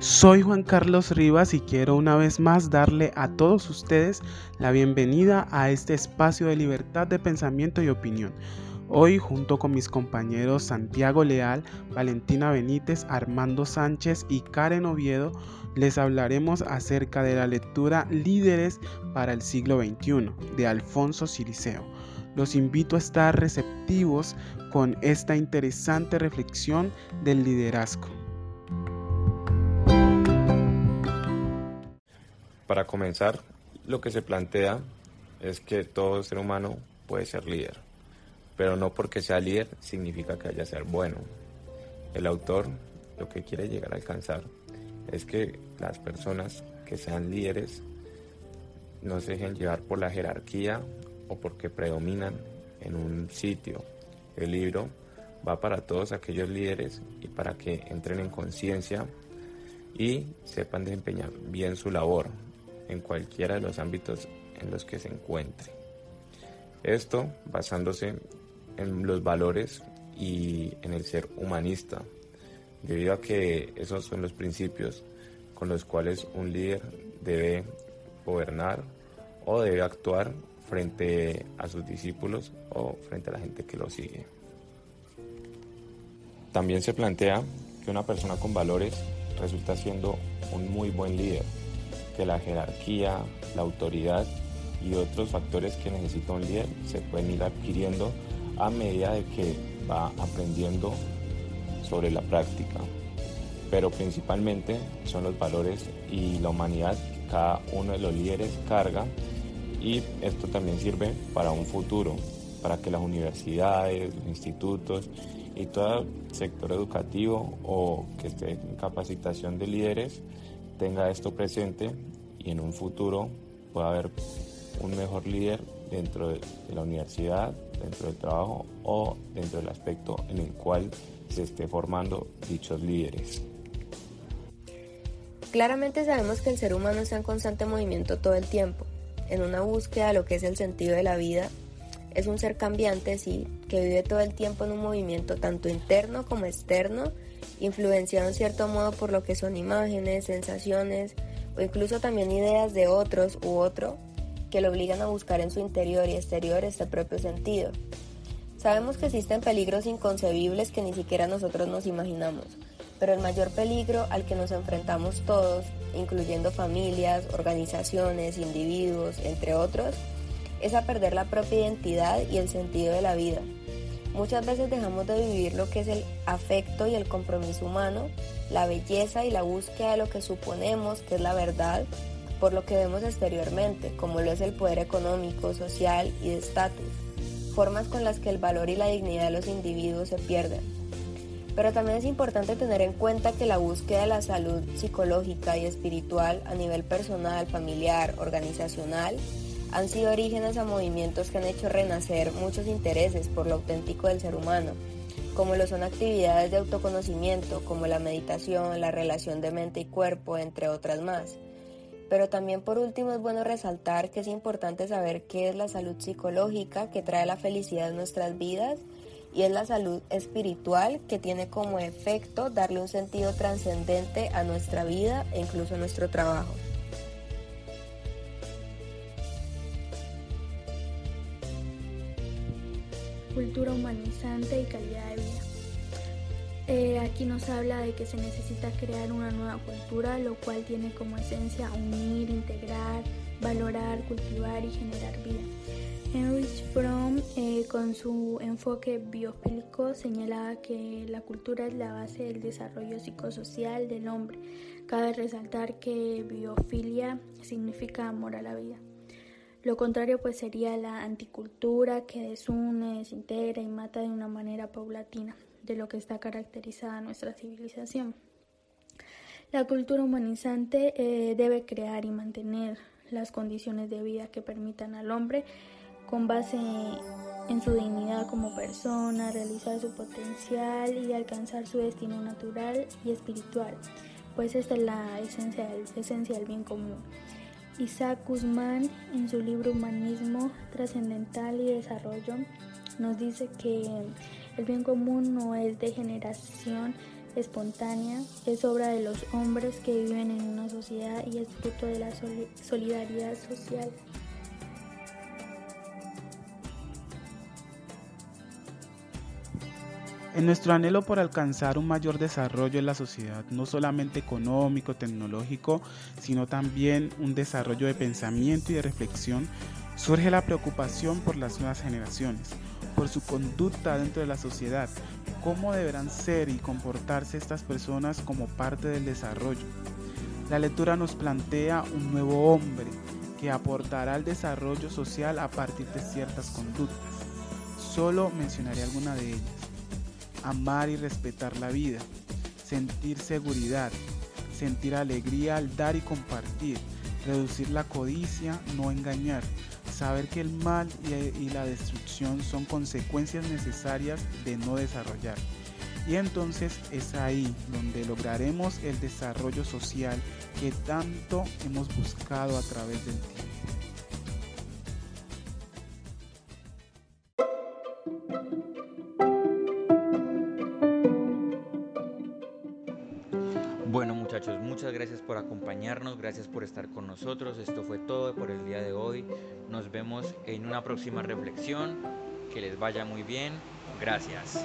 Soy Juan Carlos Rivas y quiero una vez más darle a todos ustedes la bienvenida a este espacio de libertad de pensamiento y opinión. Hoy, junto con mis compañeros Santiago Leal, Valentina Benítez, Armando Sánchez y Karen Oviedo, les hablaremos acerca de la lectura Líderes para el siglo XXI de Alfonso Siliceo. Los invito a estar receptivos con esta interesante reflexión del liderazgo. Para comenzar, lo que se plantea es que todo ser humano puede ser líder, pero no porque sea líder significa que haya ser bueno. El autor lo que quiere llegar a alcanzar es que las personas que sean líderes no se dejen llevar por la jerarquía o porque predominan en un sitio. El libro va para todos aquellos líderes y para que entren en conciencia y sepan desempeñar bien su labor, en cualquiera de los ámbitos en los que se encuentre. Esto basándose en los valores y en el ser humanista, debido a que esos son los principios con los cuales un líder debe gobernar o debe actuar frente a sus discípulos o frente a la gente que lo sigue. También se plantea que una persona con valores resulta siendo un muy buen líder, la jerarquía, la autoridad y otros factores que necesita un líder se pueden ir adquiriendo a medida de que va aprendiendo sobre la práctica. Pero principalmente son los valores y la humanidad que cada uno de los líderes carga y esto también sirve para un futuro, para que las universidades, los institutos y todo sector educativo o que esté en capacitación de líderes tenga esto presente y en un futuro pueda haber un mejor líder dentro de, la universidad, dentro del trabajo o dentro del aspecto en el cual se esté formando dichos líderes. Claramente sabemos que el ser humano está en constante movimiento todo el tiempo, en una búsqueda de lo que es el sentido de la vida. Es un ser cambiante, sí, que vive todo el tiempo en un movimiento tanto interno como externo influenciado en cierto modo por lo que son imágenes, sensaciones o incluso también ideas de otros u otro que lo obligan a buscar en su interior y exterior este propio sentido. Sabemos que existen peligros inconcebibles que ni siquiera nosotros nos imaginamos, pero el mayor peligro al que nos enfrentamos todos, incluyendo familias, organizaciones, individuos, entre otros, es a perder la propia identidad y el sentido de la vida, Muchas veces dejamos de vivir lo que es el afecto y el compromiso humano, la belleza y la búsqueda de lo que suponemos que es la verdad por lo que vemos exteriormente, como lo es el poder económico, social y de estatus, formas con las que el valor y la dignidad de los individuos se pierden. Pero también es importante tener en cuenta que la búsqueda de la salud psicológica y espiritual a nivel personal, familiar, organizacional, han sido orígenes a movimientos que han hecho renacer muchos intereses por lo auténtico del ser humano, como lo son actividades de autoconocimiento, como la meditación, la relación de mente y cuerpo, entre otras más. Pero también por último es bueno resaltar que es importante saber qué es la salud psicológica que trae la felicidad en nuestras vidas y es la salud espiritual que tiene como efecto darle un sentido trascendente a nuestra vida e incluso a nuestro trabajo. Cultura humanizante y calidad de vida. Eh, aquí nos habla de que se necesita crear una nueva cultura, lo cual tiene como esencia unir, integrar, valorar, cultivar y generar vida. Heinrich Fromm, eh, con su enfoque biofílico, señalaba que la cultura es la base del desarrollo psicosocial del hombre. Cabe resaltar que biofilia significa amor a la vida. Lo contrario pues sería la anticultura que desune, desintegra y mata de una manera paulatina, de lo que está caracterizada nuestra civilización. La cultura humanizante eh, debe crear y mantener las condiciones de vida que permitan al hombre, con base en su dignidad como persona, realizar su potencial y alcanzar su destino natural y espiritual, pues esta es la esencia esencia del bien común. Isaac Guzmán, en su libro Humanismo Trascendental y Desarrollo, nos dice que el bien común no es de generación espontánea, es obra de los hombres que viven en una sociedad y es fruto de la solidaridad social. En nuestro anhelo por alcanzar un mayor desarrollo en la sociedad, no solamente económico, tecnológico, sino también un desarrollo de pensamiento y de reflexión, surge la preocupación por las nuevas generaciones, por su conducta dentro de la sociedad, cómo deberán ser y comportarse estas personas como parte del desarrollo. La lectura nos plantea un nuevo hombre que aportará al desarrollo social a partir de ciertas conductas. Solo mencionaré alguna de ellas amar y respetar la vida, sentir seguridad, sentir alegría al dar y compartir, reducir la codicia, no engañar, saber que el mal y, la destrucción son consecuencias necesarias de no desarrollar. Y entonces es ahí donde lograremos el desarrollo social que tanto hemos buscado a través del tiempo. Muchas gracias por acompañarnos, gracias por estar con nosotros. Esto fue todo por el día de hoy. Nos vemos en una próxima reflexión. Que les vaya muy bien. Gracias.